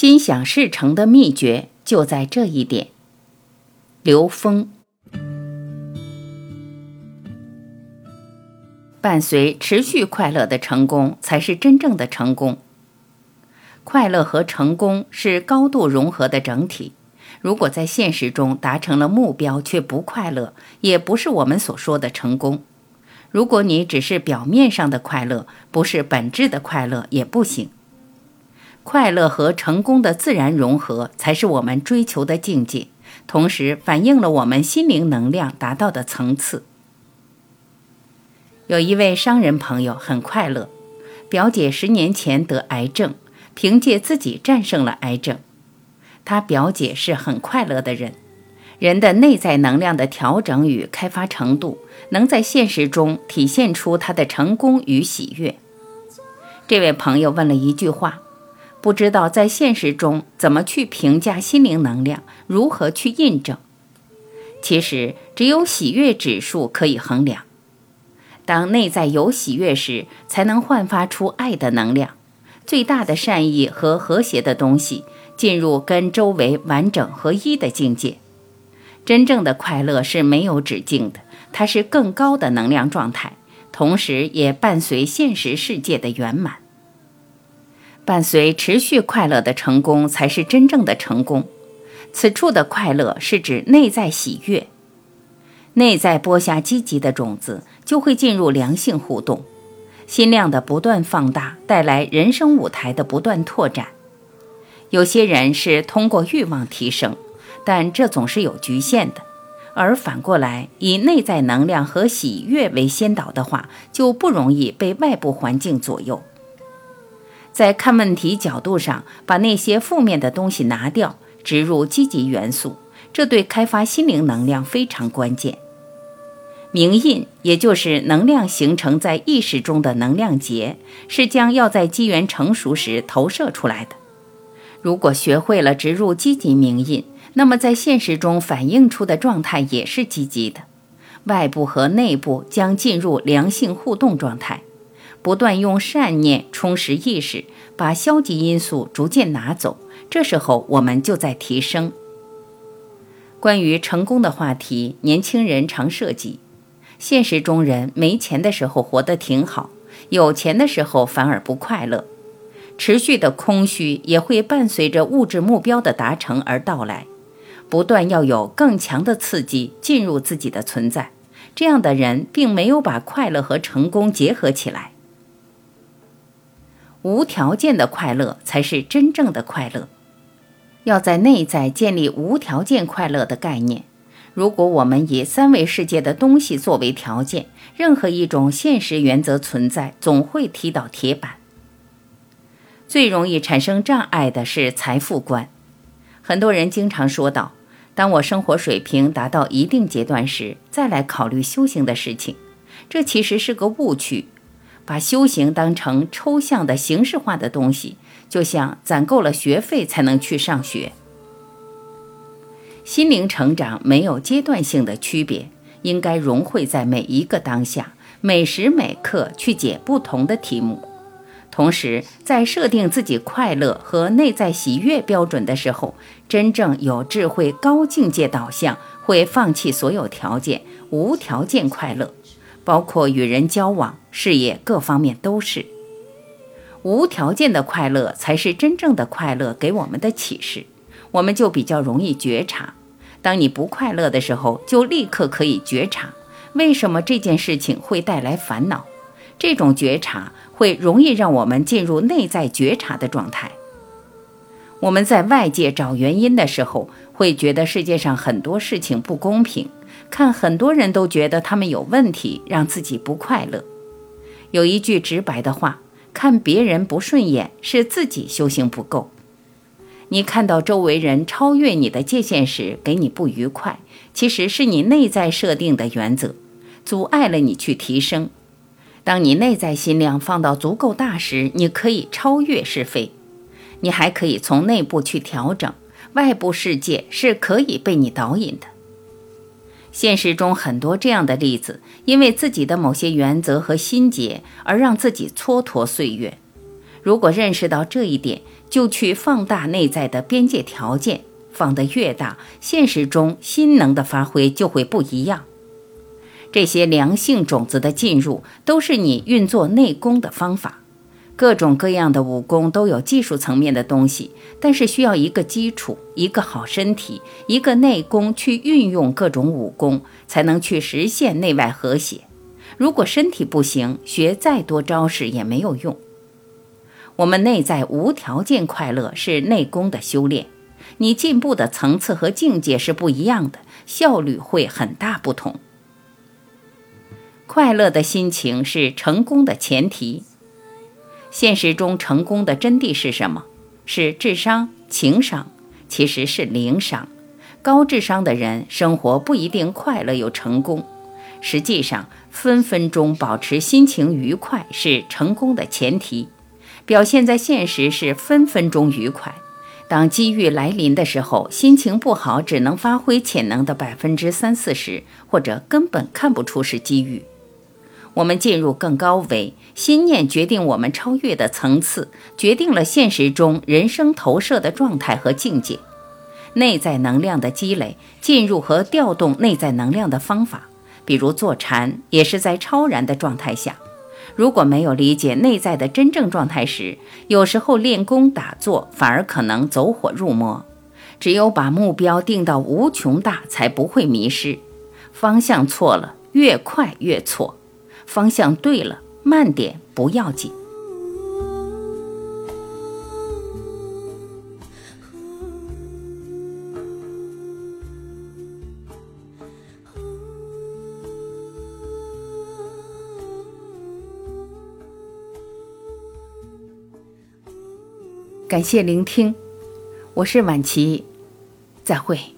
心想事成的秘诀就在这一点。刘峰，伴随持续快乐的成功才是真正的成功。快乐和成功是高度融合的整体。如果在现实中达成了目标却不快乐，也不是我们所说的成功。如果你只是表面上的快乐，不是本质的快乐，也不行。快乐和成功的自然融合，才是我们追求的境界，同时反映了我们心灵能量达到的层次。有一位商人朋友很快乐，表姐十年前得癌症，凭借自己战胜了癌症。他表姐是很快乐的人，人的内在能量的调整与开发程度，能在现实中体现出他的成功与喜悦。这位朋友问了一句话。不知道在现实中怎么去评价心灵能量，如何去印证？其实只有喜悦指数可以衡量。当内在有喜悦时，才能焕发出爱的能量，最大的善意和和谐的东西进入跟周围完整合一的境界。真正的快乐是没有止境的，它是更高的能量状态，同时也伴随现实世界的圆满。伴随持续快乐的成功，才是真正的成功。此处的快乐是指内在喜悦，内在播下积极的种子，就会进入良性互动，心量的不断放大，带来人生舞台的不断拓展。有些人是通过欲望提升，但这总是有局限的。而反过来，以内在能量和喜悦为先导的话，就不容易被外部环境左右。在看问题角度上，把那些负面的东西拿掉，植入积极元素，这对开发心灵能量非常关键。明印，也就是能量形成在意识中的能量结，是将要在机缘成熟时投射出来的。如果学会了植入积极明印，那么在现实中反映出的状态也是积极的，外部和内部将进入良性互动状态。不断用善念充实意识，把消极因素逐渐拿走。这时候，我们就在提升。关于成功的话题，年轻人常涉及。现实中人没钱的时候活得挺好，有钱的时候反而不快乐。持续的空虚也会伴随着物质目标的达成而到来。不断要有更强的刺激进入自己的存在。这样的人并没有把快乐和成功结合起来。无条件的快乐才是真正的快乐。要在内在建立无条件快乐的概念。如果我们以三维世界的东西作为条件，任何一种现实原则存在总会踢到铁板。最容易产生障碍的是财富观。很多人经常说道：“当我生活水平达到一定阶段时，再来考虑修行的事情。”这其实是个误区。把修行当成抽象的形式化的东西，就像攒够了学费才能去上学。心灵成长没有阶段性的区别，应该融汇在每一个当下，每时每刻去解不同的题目。同时，在设定自己快乐和内在喜悦标准的时候，真正有智慧、高境界导向，会放弃所有条件，无条件快乐。包括与人交往、事业各方面都是无条件的快乐，才是真正的快乐。给我们的启示，我们就比较容易觉察。当你不快乐的时候，就立刻可以觉察为什么这件事情会带来烦恼。这种觉察会容易让我们进入内在觉察的状态。我们在外界找原因的时候，会觉得世界上很多事情不公平。看很多人都觉得他们有问题，让自己不快乐。有一句直白的话：看别人不顺眼，是自己修行不够。你看到周围人超越你的界限时，给你不愉快，其实是你内在设定的原则，阻碍了你去提升。当你内在心量放到足够大时，你可以超越是非。你还可以从内部去调整，外部世界是可以被你导引的。现实中很多这样的例子，因为自己的某些原则和心结而让自己蹉跎岁月。如果认识到这一点，就去放大内在的边界条件，放得越大，现实中心能的发挥就会不一样。这些良性种子的进入，都是你运作内功的方法。各种各样的武功都有技术层面的东西，但是需要一个基础，一个好身体，一个内功去运用各种武功，才能去实现内外和谐。如果身体不行，学再多招式也没有用。我们内在无条件快乐是内功的修炼，你进步的层次和境界是不一样的，效率会很大不同。快乐的心情是成功的前提。现实中成功的真谛是什么？是智商、情商，其实是零商。高智商的人生活不一定快乐又成功。实际上，分分钟保持心情愉快是成功的前提。表现在现实是分分钟愉快。当机遇来临的时候，心情不好，只能发挥潜能的百分之三四十，或者根本看不出是机遇。我们进入更高维，心念决定我们超越的层次，决定了现实中人生投射的状态和境界。内在能量的积累，进入和调动内在能量的方法，比如坐禅，也是在超然的状态下。如果没有理解内在的真正状态时，有时候练功打坐反而可能走火入魔。只有把目标定到无穷大，才不会迷失。方向错了，越快越错。方向对了，慢点不要紧。感谢聆听，我是晚琪，再会。